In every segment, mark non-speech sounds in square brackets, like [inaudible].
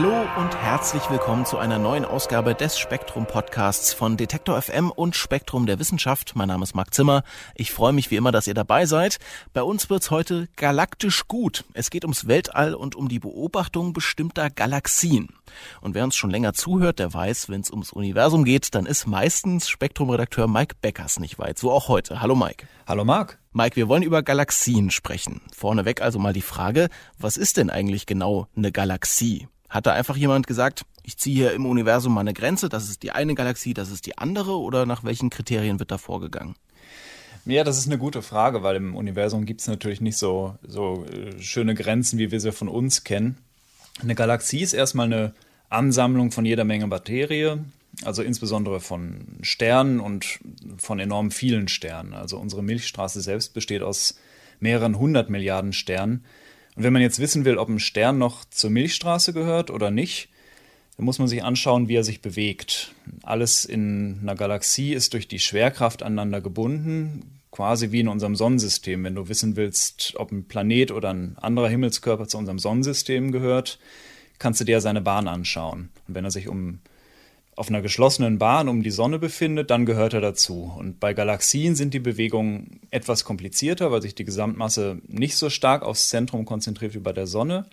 Hallo und herzlich willkommen zu einer neuen Ausgabe des Spektrum Podcasts von Detektor FM und Spektrum der Wissenschaft. Mein Name ist Marc Zimmer. Ich freue mich wie immer, dass ihr dabei seid. Bei uns wird's heute galaktisch gut. Es geht ums Weltall und um die Beobachtung bestimmter Galaxien. Und wer uns schon länger zuhört, der weiß, wenn es ums Universum geht, dann ist meistens Spektrum-Redakteur Mike Beckers nicht weit. So auch heute. Hallo Mike. Hallo Marc. Mike, wir wollen über Galaxien sprechen. Vorneweg also mal die Frage, was ist denn eigentlich genau eine Galaxie? Hat da einfach jemand gesagt, ich ziehe hier im Universum mal eine Grenze, das ist die eine Galaxie, das ist die andere oder nach welchen Kriterien wird da vorgegangen? Ja, das ist eine gute Frage, weil im Universum gibt es natürlich nicht so, so äh, schöne Grenzen, wie wir sie von uns kennen. Eine Galaxie ist erstmal eine Ansammlung von jeder Menge Materie, also insbesondere von Sternen und von enorm vielen Sternen. Also unsere Milchstraße selbst besteht aus mehreren hundert Milliarden Sternen. Und wenn man jetzt wissen will, ob ein Stern noch zur Milchstraße gehört oder nicht, dann muss man sich anschauen, wie er sich bewegt. Alles in einer Galaxie ist durch die Schwerkraft aneinander gebunden, quasi wie in unserem Sonnensystem. Wenn du wissen willst, ob ein Planet oder ein anderer Himmelskörper zu unserem Sonnensystem gehört, kannst du dir seine Bahn anschauen. Und wenn er sich um auf einer geschlossenen Bahn um die Sonne befindet, dann gehört er dazu. Und bei Galaxien sind die Bewegungen etwas komplizierter, weil sich die Gesamtmasse nicht so stark aufs Zentrum konzentriert wie bei der Sonne.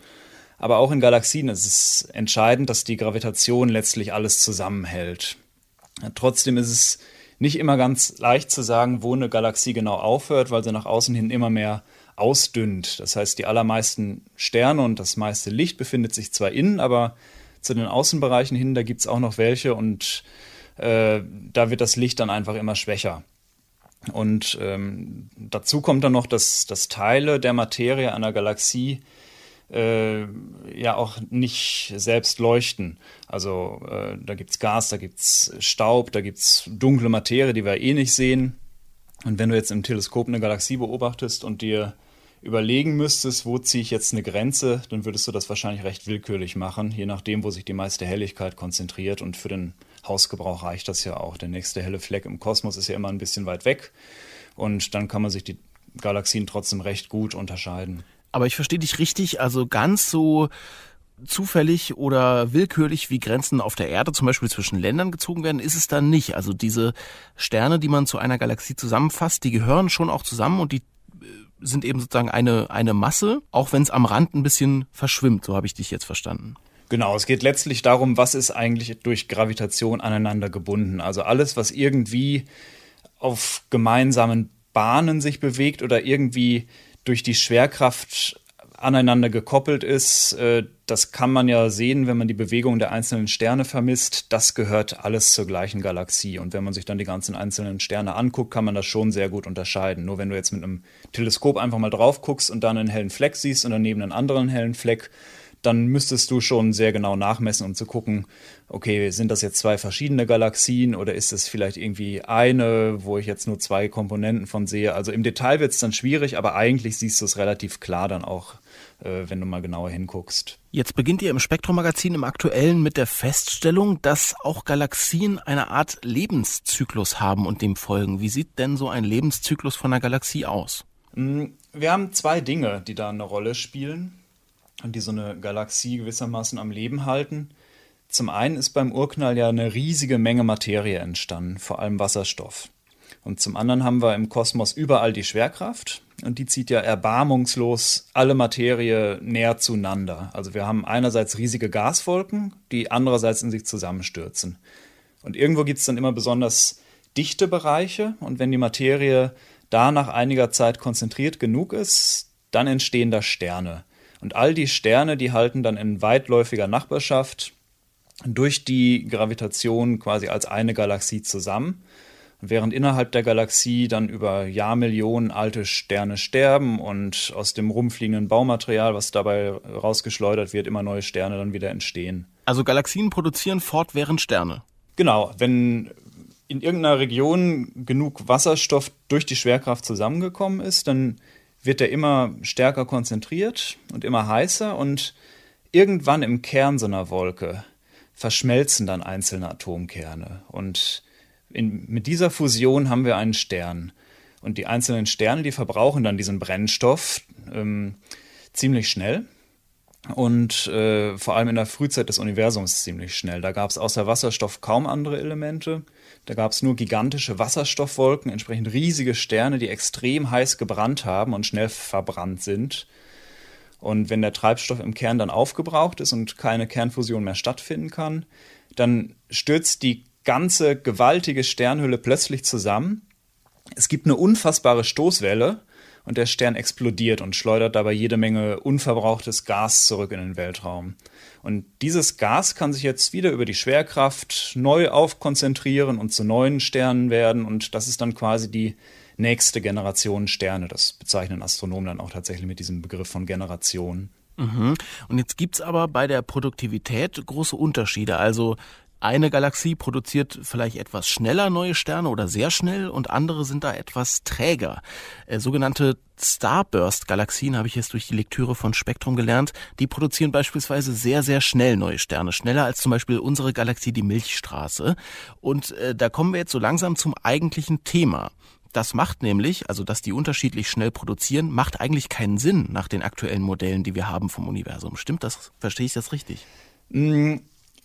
Aber auch in Galaxien ist es entscheidend, dass die Gravitation letztlich alles zusammenhält. Trotzdem ist es nicht immer ganz leicht zu sagen, wo eine Galaxie genau aufhört, weil sie nach außen hin immer mehr ausdünnt. Das heißt, die allermeisten Sterne und das meiste Licht befindet sich zwar innen, aber zu den Außenbereichen hin, da gibt es auch noch welche und äh, da wird das Licht dann einfach immer schwächer. Und ähm, dazu kommt dann noch, dass, dass Teile der Materie einer Galaxie äh, ja auch nicht selbst leuchten. Also äh, da gibt es Gas, da gibt es Staub, da gibt es dunkle Materie, die wir eh nicht sehen. Und wenn du jetzt im Teleskop eine Galaxie beobachtest und dir überlegen müsstest, wo ziehe ich jetzt eine Grenze, dann würdest du das wahrscheinlich recht willkürlich machen, je nachdem, wo sich die meiste Helligkeit konzentriert. Und für den Hausgebrauch reicht das ja auch. Der nächste helle Fleck im Kosmos ist ja immer ein bisschen weit weg. Und dann kann man sich die Galaxien trotzdem recht gut unterscheiden. Aber ich verstehe dich richtig, also ganz so zufällig oder willkürlich wie Grenzen auf der Erde zum Beispiel zwischen Ländern gezogen werden, ist es dann nicht. Also diese Sterne, die man zu einer Galaxie zusammenfasst, die gehören schon auch zusammen und die sind eben sozusagen eine, eine Masse, auch wenn es am Rand ein bisschen verschwimmt. So habe ich dich jetzt verstanden. Genau, es geht letztlich darum, was ist eigentlich durch Gravitation aneinander gebunden. Also alles, was irgendwie auf gemeinsamen Bahnen sich bewegt oder irgendwie durch die Schwerkraft aneinander gekoppelt ist. Äh, das kann man ja sehen, wenn man die Bewegung der einzelnen Sterne vermisst. Das gehört alles zur gleichen Galaxie. Und wenn man sich dann die ganzen einzelnen Sterne anguckt, kann man das schon sehr gut unterscheiden. Nur wenn du jetzt mit einem Teleskop einfach mal drauf guckst und dann einen hellen Fleck siehst und daneben einen anderen hellen Fleck, dann müsstest du schon sehr genau nachmessen, um zu gucken, okay, sind das jetzt zwei verschiedene Galaxien oder ist es vielleicht irgendwie eine, wo ich jetzt nur zwei Komponenten von sehe? Also im Detail wird es dann schwierig, aber eigentlich siehst du es relativ klar dann auch wenn du mal genauer hinguckst. Jetzt beginnt ihr im Spektrum-Magazin im Aktuellen mit der Feststellung, dass auch Galaxien eine Art Lebenszyklus haben und dem folgen. Wie sieht denn so ein Lebenszyklus von einer Galaxie aus? Mm, wir haben zwei Dinge, die da eine Rolle spielen und die so eine Galaxie gewissermaßen am Leben halten. Zum einen ist beim Urknall ja eine riesige Menge Materie entstanden, vor allem Wasserstoff. Und zum anderen haben wir im Kosmos überall die Schwerkraft und die zieht ja erbarmungslos alle Materie näher zueinander. Also wir haben einerseits riesige Gaswolken, die andererseits in sich zusammenstürzen. Und irgendwo gibt es dann immer besonders dichte Bereiche und wenn die Materie da nach einiger Zeit konzentriert genug ist, dann entstehen da Sterne. Und all die Sterne, die halten dann in weitläufiger Nachbarschaft durch die Gravitation quasi als eine Galaxie zusammen. Während innerhalb der Galaxie dann über Jahrmillionen alte Sterne sterben und aus dem rumfliegenden Baumaterial, was dabei rausgeschleudert wird, immer neue Sterne dann wieder entstehen. Also Galaxien produzieren fortwährend Sterne. Genau, wenn in irgendeiner Region genug Wasserstoff durch die Schwerkraft zusammengekommen ist, dann wird er immer stärker konzentriert und immer heißer und irgendwann im Kern so einer Wolke verschmelzen dann einzelne Atomkerne. Und in, mit dieser Fusion haben wir einen Stern. Und die einzelnen Sterne, die verbrauchen dann diesen Brennstoff ähm, ziemlich schnell. Und äh, vor allem in der Frühzeit des Universums ziemlich schnell. Da gab es außer Wasserstoff kaum andere Elemente. Da gab es nur gigantische Wasserstoffwolken, entsprechend riesige Sterne, die extrem heiß gebrannt haben und schnell verbrannt sind. Und wenn der Treibstoff im Kern dann aufgebraucht ist und keine Kernfusion mehr stattfinden kann, dann stürzt die ganze gewaltige Sternhülle plötzlich zusammen. Es gibt eine unfassbare Stoßwelle und der Stern explodiert und schleudert dabei jede Menge unverbrauchtes Gas zurück in den Weltraum. Und dieses Gas kann sich jetzt wieder über die Schwerkraft neu aufkonzentrieren und zu neuen Sternen werden und das ist dann quasi die nächste Generation Sterne. Das bezeichnen Astronomen dann auch tatsächlich mit diesem Begriff von Generation. Mhm. Und jetzt gibt's aber bei der Produktivität große Unterschiede. Also eine Galaxie produziert vielleicht etwas schneller neue Sterne oder sehr schnell und andere sind da etwas träger. Äh, sogenannte Starburst-Galaxien habe ich jetzt durch die Lektüre von Spektrum gelernt. Die produzieren beispielsweise sehr, sehr schnell neue Sterne. Schneller als zum Beispiel unsere Galaxie, die Milchstraße. Und äh, da kommen wir jetzt so langsam zum eigentlichen Thema. Das macht nämlich, also dass die unterschiedlich schnell produzieren, macht eigentlich keinen Sinn nach den aktuellen Modellen, die wir haben vom Universum. Stimmt das? Verstehe ich das richtig? Mm,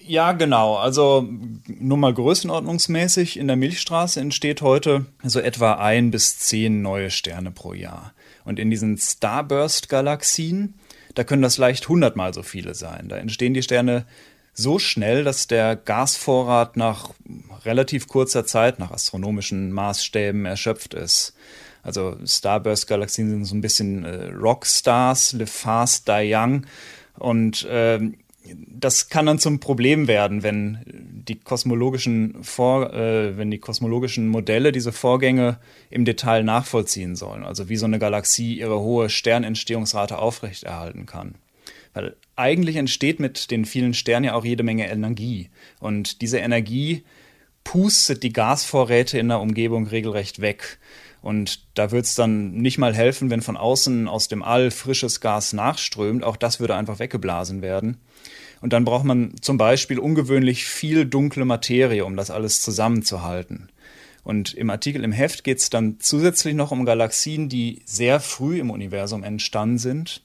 ja, genau. Also nur mal größenordnungsmäßig. In der Milchstraße entsteht heute so etwa ein bis zehn neue Sterne pro Jahr. Und in diesen Starburst-Galaxien, da können das leicht hundertmal so viele sein. Da entstehen die Sterne so schnell, dass der Gasvorrat nach relativ kurzer Zeit, nach astronomischen Maßstäben, erschöpft ist. Also Starburst-Galaxien sind so ein bisschen äh, Rockstars, live fast, die young. Und äh, das kann dann zum Problem werden, wenn die kosmologischen Vor äh, wenn die kosmologischen Modelle diese Vorgänge im Detail nachvollziehen sollen. Also wie so eine Galaxie ihre hohe Sternentstehungsrate aufrechterhalten kann. Weil eigentlich entsteht mit den vielen Sternen ja auch jede Menge Energie. Und diese Energie pustet die Gasvorräte in der Umgebung regelrecht weg. Und da wird es dann nicht mal helfen, wenn von außen aus dem All frisches Gas nachströmt. Auch das würde einfach weggeblasen werden. Und dann braucht man zum Beispiel ungewöhnlich viel dunkle Materie, um das alles zusammenzuhalten. Und im Artikel im Heft geht es dann zusätzlich noch um Galaxien, die sehr früh im Universum entstanden sind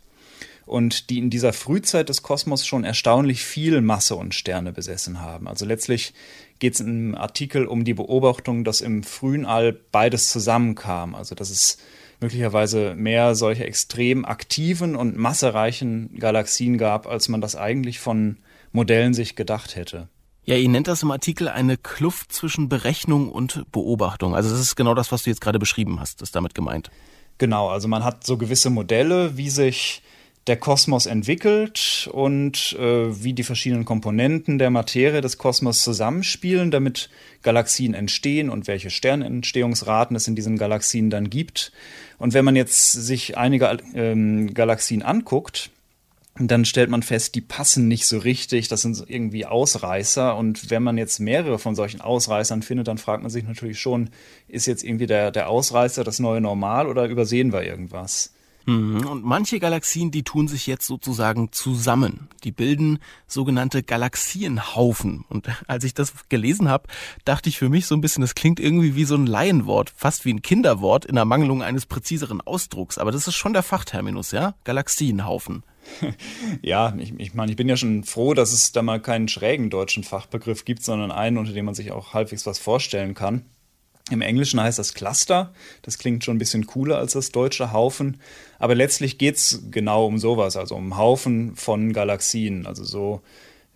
und die in dieser Frühzeit des Kosmos schon erstaunlich viel Masse und Sterne besessen haben. Also letztlich geht es im Artikel um die Beobachtung, dass im frühen All beides zusammenkam. Also dass es möglicherweise mehr solche extrem aktiven und massereichen Galaxien gab, als man das eigentlich von Modellen sich gedacht hätte. Ja, ihr nennt das im Artikel eine Kluft zwischen Berechnung und Beobachtung. Also das ist genau das, was du jetzt gerade beschrieben hast, ist damit gemeint. Genau, also man hat so gewisse Modelle, wie sich der Kosmos entwickelt und äh, wie die verschiedenen Komponenten der Materie des Kosmos zusammenspielen, damit Galaxien entstehen und welche Sternentstehungsraten es in diesen Galaxien dann gibt. Und wenn man jetzt sich einige ähm, Galaxien anguckt, dann stellt man fest, die passen nicht so richtig, das sind irgendwie Ausreißer. Und wenn man jetzt mehrere von solchen Ausreißern findet, dann fragt man sich natürlich schon, ist jetzt irgendwie der, der Ausreißer das neue Normal oder übersehen wir irgendwas? Mhm. Und manche Galaxien, die tun sich jetzt sozusagen zusammen. Die bilden sogenannte Galaxienhaufen. Und [laughs] als ich das gelesen habe, dachte ich für mich so ein bisschen, das klingt irgendwie wie so ein Laienwort, fast wie ein Kinderwort in Ermangelung eines präziseren Ausdrucks. Aber das ist schon der Fachterminus, ja? Galaxienhaufen. [laughs] Ja, ich, ich meine, ich bin ja schon froh, dass es da mal keinen schrägen deutschen Fachbegriff gibt, sondern einen, unter dem man sich auch halbwegs was vorstellen kann. Im Englischen heißt das Cluster. Das klingt schon ein bisschen cooler als das deutsche Haufen. Aber letztlich geht es genau um sowas, also um Haufen von Galaxien. Also so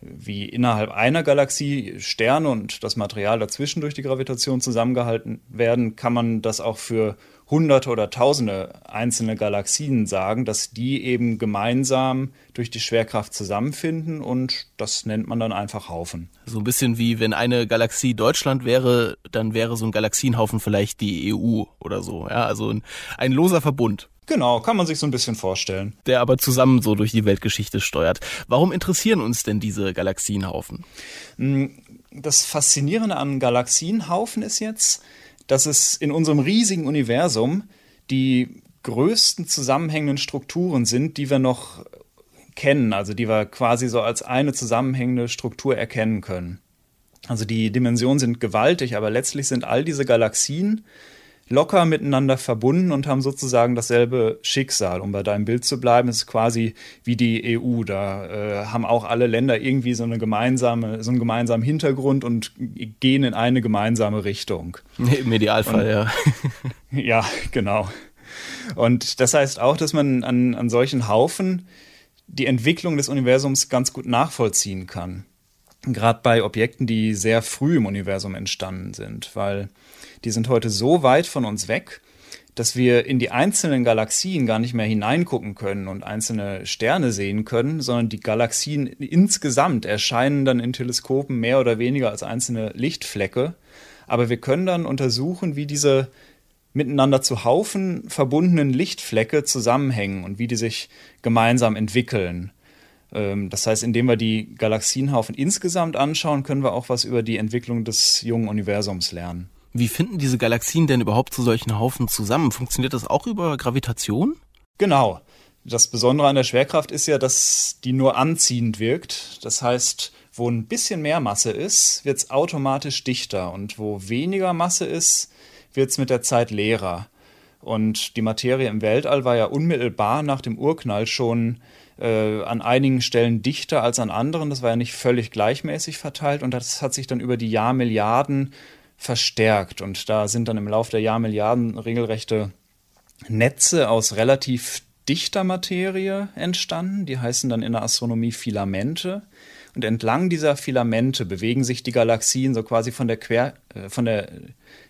wie innerhalb einer Galaxie Sterne und das Material dazwischen durch die Gravitation zusammengehalten werden, kann man das auch für hunderte oder tausende einzelne Galaxien sagen, dass die eben gemeinsam durch die Schwerkraft zusammenfinden und das nennt man dann einfach Haufen. So ein bisschen wie wenn eine Galaxie Deutschland wäre, dann wäre so ein Galaxienhaufen vielleicht die EU oder so. Ja, also ein, ein loser Verbund. Genau, kann man sich so ein bisschen vorstellen. Der aber zusammen so durch die Weltgeschichte steuert. Warum interessieren uns denn diese Galaxienhaufen? Hm, das Faszinierende an Galaxienhaufen ist jetzt, dass es in unserem riesigen Universum die größten zusammenhängenden Strukturen sind, die wir noch kennen, also die wir quasi so als eine zusammenhängende Struktur erkennen können. Also die Dimensionen sind gewaltig, aber letztlich sind all diese Galaxien locker miteinander verbunden und haben sozusagen dasselbe Schicksal. Um bei deinem Bild zu bleiben, ist quasi wie die EU. Da äh, haben auch alle Länder irgendwie so eine gemeinsame, so einen gemeinsamen Hintergrund und gehen in eine gemeinsame Richtung. [laughs] Im Idealfall, und, ja. [laughs] ja, genau. Und das heißt auch, dass man an, an solchen Haufen die Entwicklung des Universums ganz gut nachvollziehen kann. Gerade bei Objekten, die sehr früh im Universum entstanden sind, weil die sind heute so weit von uns weg, dass wir in die einzelnen Galaxien gar nicht mehr hineingucken können und einzelne Sterne sehen können, sondern die Galaxien insgesamt erscheinen dann in Teleskopen mehr oder weniger als einzelne Lichtflecke. Aber wir können dann untersuchen, wie diese miteinander zu Haufen verbundenen Lichtflecke zusammenhängen und wie die sich gemeinsam entwickeln. Ähm, das heißt, indem wir die Galaxienhaufen insgesamt anschauen, können wir auch was über die Entwicklung des jungen Universums lernen. Wie finden diese Galaxien denn überhaupt zu solchen Haufen zusammen? Funktioniert das auch über Gravitation? Genau. Das Besondere an der Schwerkraft ist ja, dass die nur anziehend wirkt. Das heißt, wo ein bisschen mehr Masse ist, wird es automatisch dichter und wo weniger Masse ist, wird es mit der Zeit leerer. Und die Materie im Weltall war ja unmittelbar nach dem Urknall schon äh, an einigen Stellen dichter als an anderen. Das war ja nicht völlig gleichmäßig verteilt und das hat sich dann über die Jahrmilliarden verstärkt. Und da sind dann im Laufe der Jahrmilliarden regelrechte Netze aus relativ dichter Materie entstanden. Die heißen dann in der Astronomie Filamente. Und entlang dieser Filamente bewegen sich die Galaxien so quasi von der, Quer, äh, von der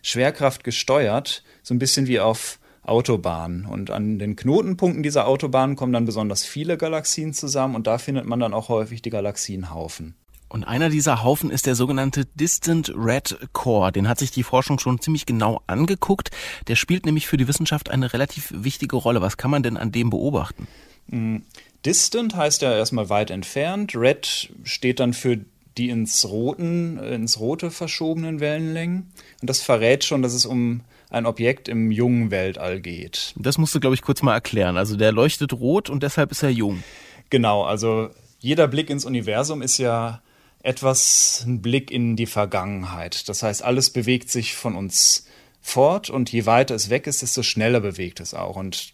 Schwerkraft gesteuert, so ein bisschen wie auf Autobahnen. Und an den Knotenpunkten dieser Autobahnen kommen dann besonders viele Galaxien zusammen und da findet man dann auch häufig die Galaxienhaufen. Und einer dieser Haufen ist der sogenannte Distant Red Core. Den hat sich die Forschung schon ziemlich genau angeguckt. Der spielt nämlich für die Wissenschaft eine relativ wichtige Rolle. Was kann man denn an dem beobachten? Mm, distant heißt ja erstmal weit entfernt. Red steht dann für die ins Roten, ins Rote verschobenen Wellenlängen. Und das verrät schon, dass es um ein Objekt im jungen Weltall geht. Das musst du, glaube ich, kurz mal erklären. Also der leuchtet rot und deshalb ist er jung. Genau, also jeder Blick ins Universum ist ja etwas ein Blick in die Vergangenheit. Das heißt, alles bewegt sich von uns fort und je weiter es weg ist, desto schneller bewegt es auch. Und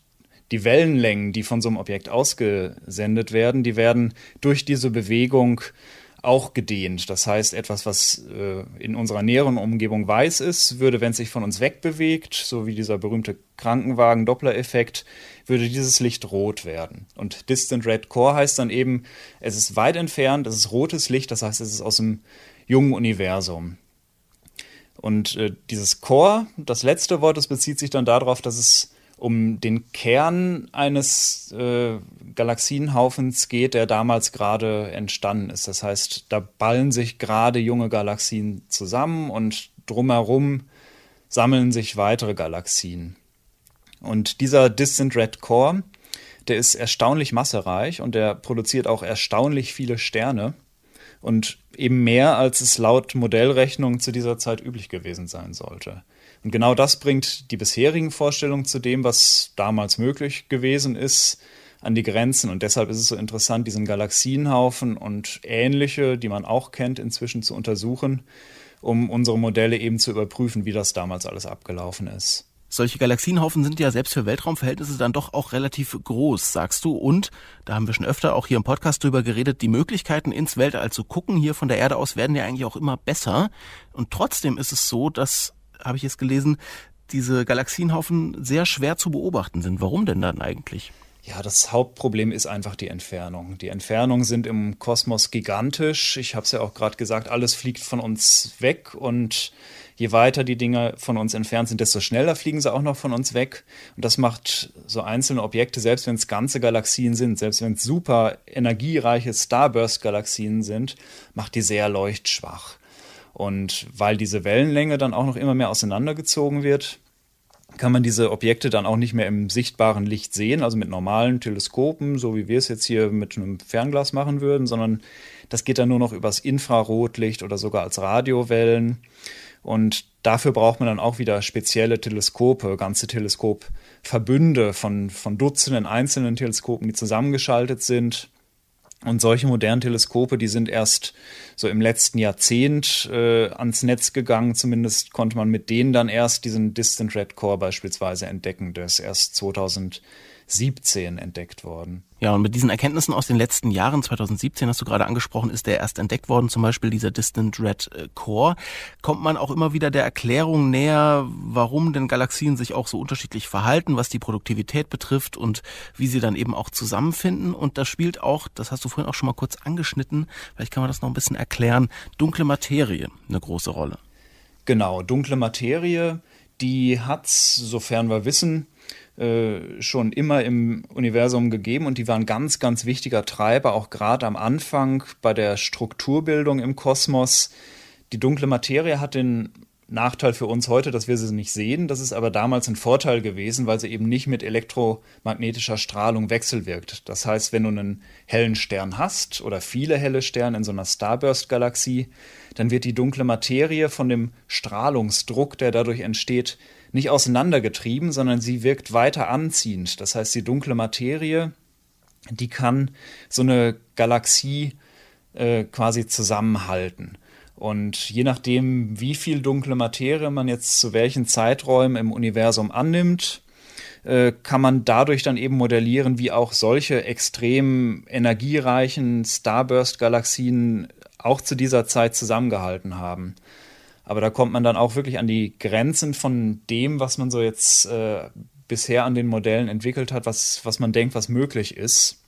die Wellenlängen, die von so einem Objekt ausgesendet werden, die werden durch diese Bewegung auch gedehnt. Das heißt, etwas, was äh, in unserer näheren Umgebung weiß ist, würde, wenn es sich von uns wegbewegt, so wie dieser berühmte Krankenwagen-Doppler-Effekt, würde dieses Licht rot werden. Und Distant Red Core heißt dann eben, es ist weit entfernt, es ist rotes Licht, das heißt, es ist aus dem jungen Universum. Und äh, dieses Core, das letzte Wort, das bezieht sich dann darauf, dass es um den Kern eines äh, Galaxienhaufens geht, der damals gerade entstanden ist. Das heißt, da ballen sich gerade junge Galaxien zusammen und drumherum sammeln sich weitere Galaxien. Und dieser Distant Red Core, der ist erstaunlich massereich und der produziert auch erstaunlich viele Sterne und eben mehr, als es laut Modellrechnung zu dieser Zeit üblich gewesen sein sollte. Und genau das bringt die bisherigen Vorstellungen zu dem, was damals möglich gewesen ist, an die Grenzen. Und deshalb ist es so interessant, diesen Galaxienhaufen und ähnliche, die man auch kennt, inzwischen zu untersuchen, um unsere Modelle eben zu überprüfen, wie das damals alles abgelaufen ist. Solche Galaxienhaufen sind ja selbst für Weltraumverhältnisse dann doch auch relativ groß, sagst du. Und, da haben wir schon öfter auch hier im Podcast drüber geredet, die Möglichkeiten ins Weltall zu gucken hier von der Erde aus werden ja eigentlich auch immer besser. Und trotzdem ist es so, dass habe ich jetzt gelesen, diese Galaxienhaufen sehr schwer zu beobachten sind. Warum denn dann eigentlich? Ja, das Hauptproblem ist einfach die Entfernung. Die Entfernungen sind im Kosmos gigantisch. Ich habe es ja auch gerade gesagt, alles fliegt von uns weg und je weiter die Dinge von uns entfernt sind, desto schneller fliegen sie auch noch von uns weg. Und das macht so einzelne Objekte, selbst wenn es ganze Galaxien sind, selbst wenn es super energiereiche Starburst-Galaxien sind, macht die sehr leuchtschwach. Und weil diese Wellenlänge dann auch noch immer mehr auseinandergezogen wird, kann man diese Objekte dann auch nicht mehr im sichtbaren Licht sehen, also mit normalen Teleskopen, so wie wir es jetzt hier mit einem Fernglas machen würden, sondern das geht dann nur noch übers Infrarotlicht oder sogar als Radiowellen. Und dafür braucht man dann auch wieder spezielle Teleskope, ganze Teleskopverbünde von, von Dutzenden einzelnen Teleskopen, die zusammengeschaltet sind. Und solche modernen Teleskope, die sind erst so im letzten Jahrzehnt äh, ans Netz gegangen. Zumindest konnte man mit denen dann erst diesen Distant Red Core beispielsweise entdecken. Der ist erst 2000 17 entdeckt worden. Ja, und mit diesen Erkenntnissen aus den letzten Jahren, 2017 hast du gerade angesprochen, ist der erst entdeckt worden, zum Beispiel dieser Distant Red äh, Core. Kommt man auch immer wieder der Erklärung näher, warum denn Galaxien sich auch so unterschiedlich verhalten, was die Produktivität betrifft und wie sie dann eben auch zusammenfinden. Und da spielt auch, das hast du vorhin auch schon mal kurz angeschnitten, vielleicht kann man das noch ein bisschen erklären, dunkle Materie eine große Rolle. Genau, dunkle Materie, die hat, sofern wir wissen, äh, schon immer im Universum gegeben und die waren ganz, ganz wichtiger Treiber, auch gerade am Anfang bei der Strukturbildung im Kosmos. Die dunkle Materie hat den Nachteil für uns heute, dass wir sie nicht sehen. Das ist aber damals ein Vorteil gewesen, weil sie eben nicht mit elektromagnetischer Strahlung wechselwirkt. Das heißt, wenn du einen hellen Stern hast oder viele helle Sterne in so einer Starburst-Galaxie, dann wird die dunkle Materie von dem Strahlungsdruck, der dadurch entsteht, nicht auseinandergetrieben, sondern sie wirkt weiter anziehend. Das heißt, die dunkle Materie, die kann so eine Galaxie äh, quasi zusammenhalten. Und je nachdem, wie viel dunkle Materie man jetzt zu welchen Zeiträumen im Universum annimmt, äh, kann man dadurch dann eben modellieren, wie auch solche extrem energiereichen Starburst-Galaxien auch zu dieser Zeit zusammengehalten haben. Aber da kommt man dann auch wirklich an die Grenzen von dem, was man so jetzt äh, bisher an den Modellen entwickelt hat, was, was man denkt, was möglich ist.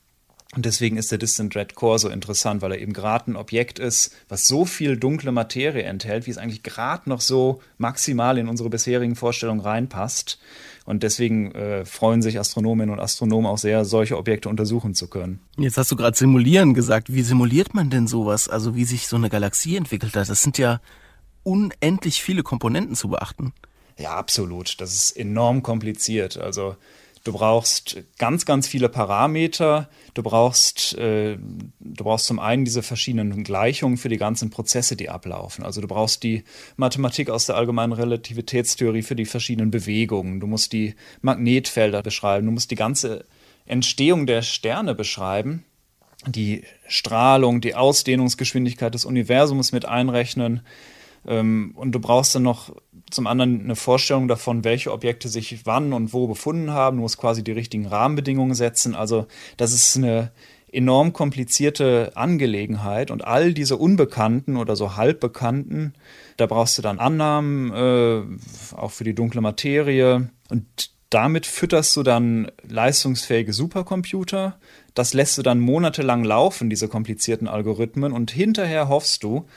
Und deswegen ist der Distant Red Core so interessant, weil er eben gerade ein Objekt ist, was so viel dunkle Materie enthält, wie es eigentlich gerade noch so maximal in unsere bisherigen Vorstellungen reinpasst. Und deswegen äh, freuen sich Astronominnen und Astronomen auch sehr, solche Objekte untersuchen zu können. Jetzt hast du gerade simulieren gesagt. Wie simuliert man denn sowas? Also wie sich so eine Galaxie entwickelt hat? Das sind ja unendlich viele Komponenten zu beachten. Ja, absolut. Das ist enorm kompliziert. Also du brauchst ganz, ganz viele Parameter. Du brauchst, äh, du brauchst zum einen diese verschiedenen Gleichungen für die ganzen Prozesse, die ablaufen. Also du brauchst die Mathematik aus der allgemeinen Relativitätstheorie für die verschiedenen Bewegungen. Du musst die Magnetfelder beschreiben. Du musst die ganze Entstehung der Sterne beschreiben die Strahlung, die Ausdehnungsgeschwindigkeit des Universums mit einrechnen, und du brauchst dann noch zum anderen eine Vorstellung davon, welche Objekte sich wann und wo befunden haben. Du musst quasi die richtigen Rahmenbedingungen setzen. Also das ist eine enorm komplizierte Angelegenheit und all diese Unbekannten oder so Halbbekannten, da brauchst du dann Annahmen, äh, auch für die dunkle Materie und damit fütterst du dann leistungsfähige Supercomputer. Das lässt du dann monatelang laufen, diese komplizierten Algorithmen und hinterher hoffst du,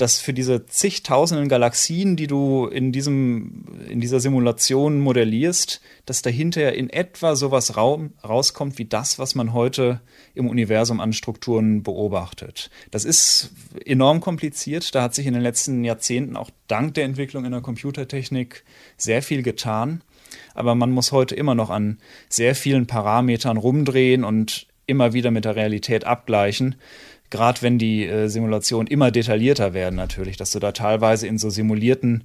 dass für diese zigtausenden Galaxien, die du in, diesem, in dieser Simulation modellierst, dass dahinter in etwa sowas Raum, rauskommt wie das, was man heute im Universum an Strukturen beobachtet. Das ist enorm kompliziert. Da hat sich in den letzten Jahrzehnten auch dank der Entwicklung in der Computertechnik sehr viel getan. Aber man muss heute immer noch an sehr vielen Parametern rumdrehen und immer wieder mit der Realität abgleichen gerade wenn die äh, Simulationen immer detaillierter werden natürlich, dass du da teilweise in so simulierten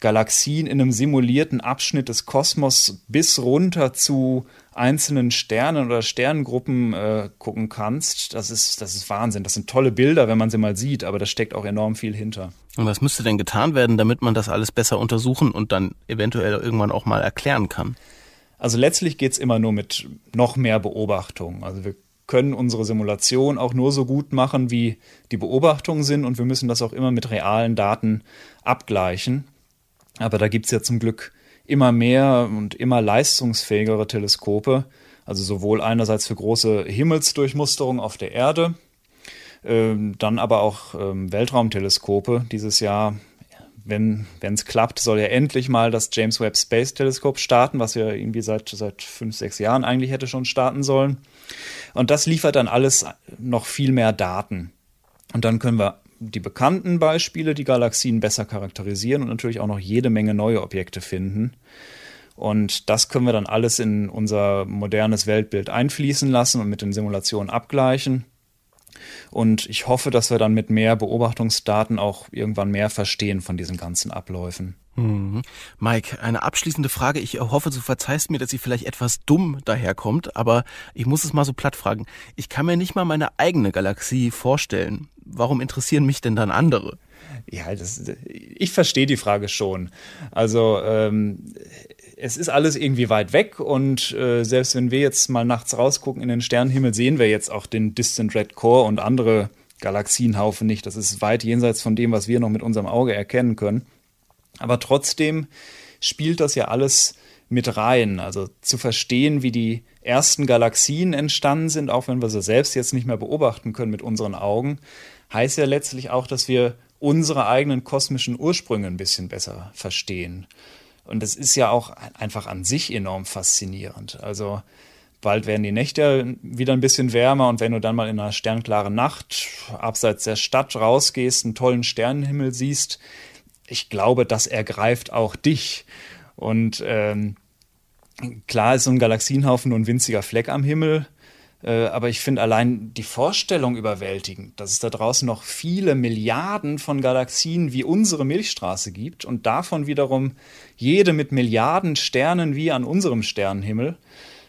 Galaxien, in einem simulierten Abschnitt des Kosmos bis runter zu einzelnen Sternen oder Sternengruppen äh, gucken kannst, das ist, das ist Wahnsinn. Das sind tolle Bilder, wenn man sie mal sieht, aber da steckt auch enorm viel hinter. Und was müsste denn getan werden, damit man das alles besser untersuchen und dann eventuell irgendwann auch mal erklären kann? Also letztlich geht es immer nur mit noch mehr Beobachtung. Also wir können unsere Simulation auch nur so gut machen, wie die Beobachtungen sind und wir müssen das auch immer mit realen Daten abgleichen. Aber da gibt es ja zum Glück immer mehr und immer leistungsfähigere Teleskope, also sowohl einerseits für große Himmelsdurchmusterung auf der Erde, ähm, dann aber auch ähm, Weltraumteleskope. Dieses Jahr, wenn es klappt, soll ja endlich mal das James Webb Space Teleskop starten, was ja irgendwie seit, seit fünf, sechs Jahren eigentlich hätte schon starten sollen. Und das liefert dann alles noch viel mehr Daten. Und dann können wir die bekannten Beispiele, die Galaxien besser charakterisieren und natürlich auch noch jede Menge neue Objekte finden. Und das können wir dann alles in unser modernes Weltbild einfließen lassen und mit den Simulationen abgleichen. Und ich hoffe, dass wir dann mit mehr Beobachtungsdaten auch irgendwann mehr verstehen von diesen ganzen Abläufen. Mhm. Mike, eine abschließende Frage. Ich hoffe, du verzeihst mir, dass sie vielleicht etwas dumm daherkommt, aber ich muss es mal so platt fragen. Ich kann mir nicht mal meine eigene Galaxie vorstellen. Warum interessieren mich denn dann andere? Ja, das, ich verstehe die Frage schon. Also ähm, es ist alles irgendwie weit weg und äh, selbst wenn wir jetzt mal nachts rausgucken in den Sternenhimmel, sehen wir jetzt auch den Distant Red Core und andere Galaxienhaufen nicht. Das ist weit jenseits von dem, was wir noch mit unserem Auge erkennen können. Aber trotzdem spielt das ja alles mit rein. Also zu verstehen, wie die ersten Galaxien entstanden sind, auch wenn wir sie selbst jetzt nicht mehr beobachten können mit unseren Augen, heißt ja letztlich auch, dass wir unsere eigenen kosmischen Ursprünge ein bisschen besser verstehen. Und das ist ja auch einfach an sich enorm faszinierend. Also bald werden die Nächte wieder ein bisschen wärmer und wenn du dann mal in einer sternklaren Nacht abseits der Stadt rausgehst, einen tollen Sternenhimmel siehst, ich glaube, das ergreift auch dich. Und ähm, klar ist so ein Galaxienhaufen nur ein winziger Fleck am Himmel, äh, aber ich finde allein die Vorstellung überwältigend, dass es da draußen noch viele Milliarden von Galaxien wie unsere Milchstraße gibt und davon wiederum jede mit Milliarden Sternen wie an unserem Sternenhimmel.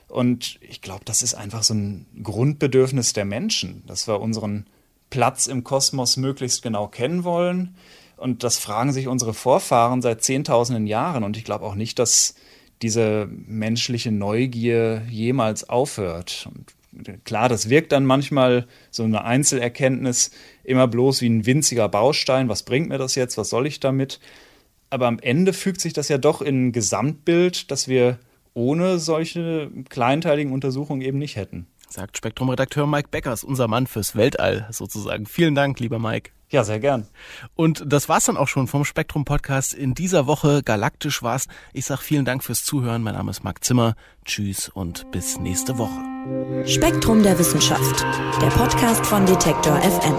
Und ich glaube, das ist einfach so ein Grundbedürfnis der Menschen, dass wir unseren Platz im Kosmos möglichst genau kennen wollen. Und das fragen sich unsere Vorfahren seit Zehntausenden Jahren. Und ich glaube auch nicht, dass diese menschliche Neugier jemals aufhört. Und klar, das wirkt dann manchmal so eine Einzelerkenntnis immer bloß wie ein winziger Baustein. Was bringt mir das jetzt? Was soll ich damit? Aber am Ende fügt sich das ja doch in ein Gesamtbild, das wir ohne solche kleinteiligen Untersuchungen eben nicht hätten. Sagt Spektrum-Redakteur Mike Beckers, unser Mann fürs Weltall sozusagen. Vielen Dank, lieber Mike. Ja, sehr gern. Und das war's dann auch schon vom Spektrum Podcast in dieser Woche. Galaktisch war's. Ich sag vielen Dank fürs Zuhören. Mein Name ist Marc Zimmer. Tschüss und bis nächste Woche. Spektrum der Wissenschaft. Der Podcast von Detektor FM.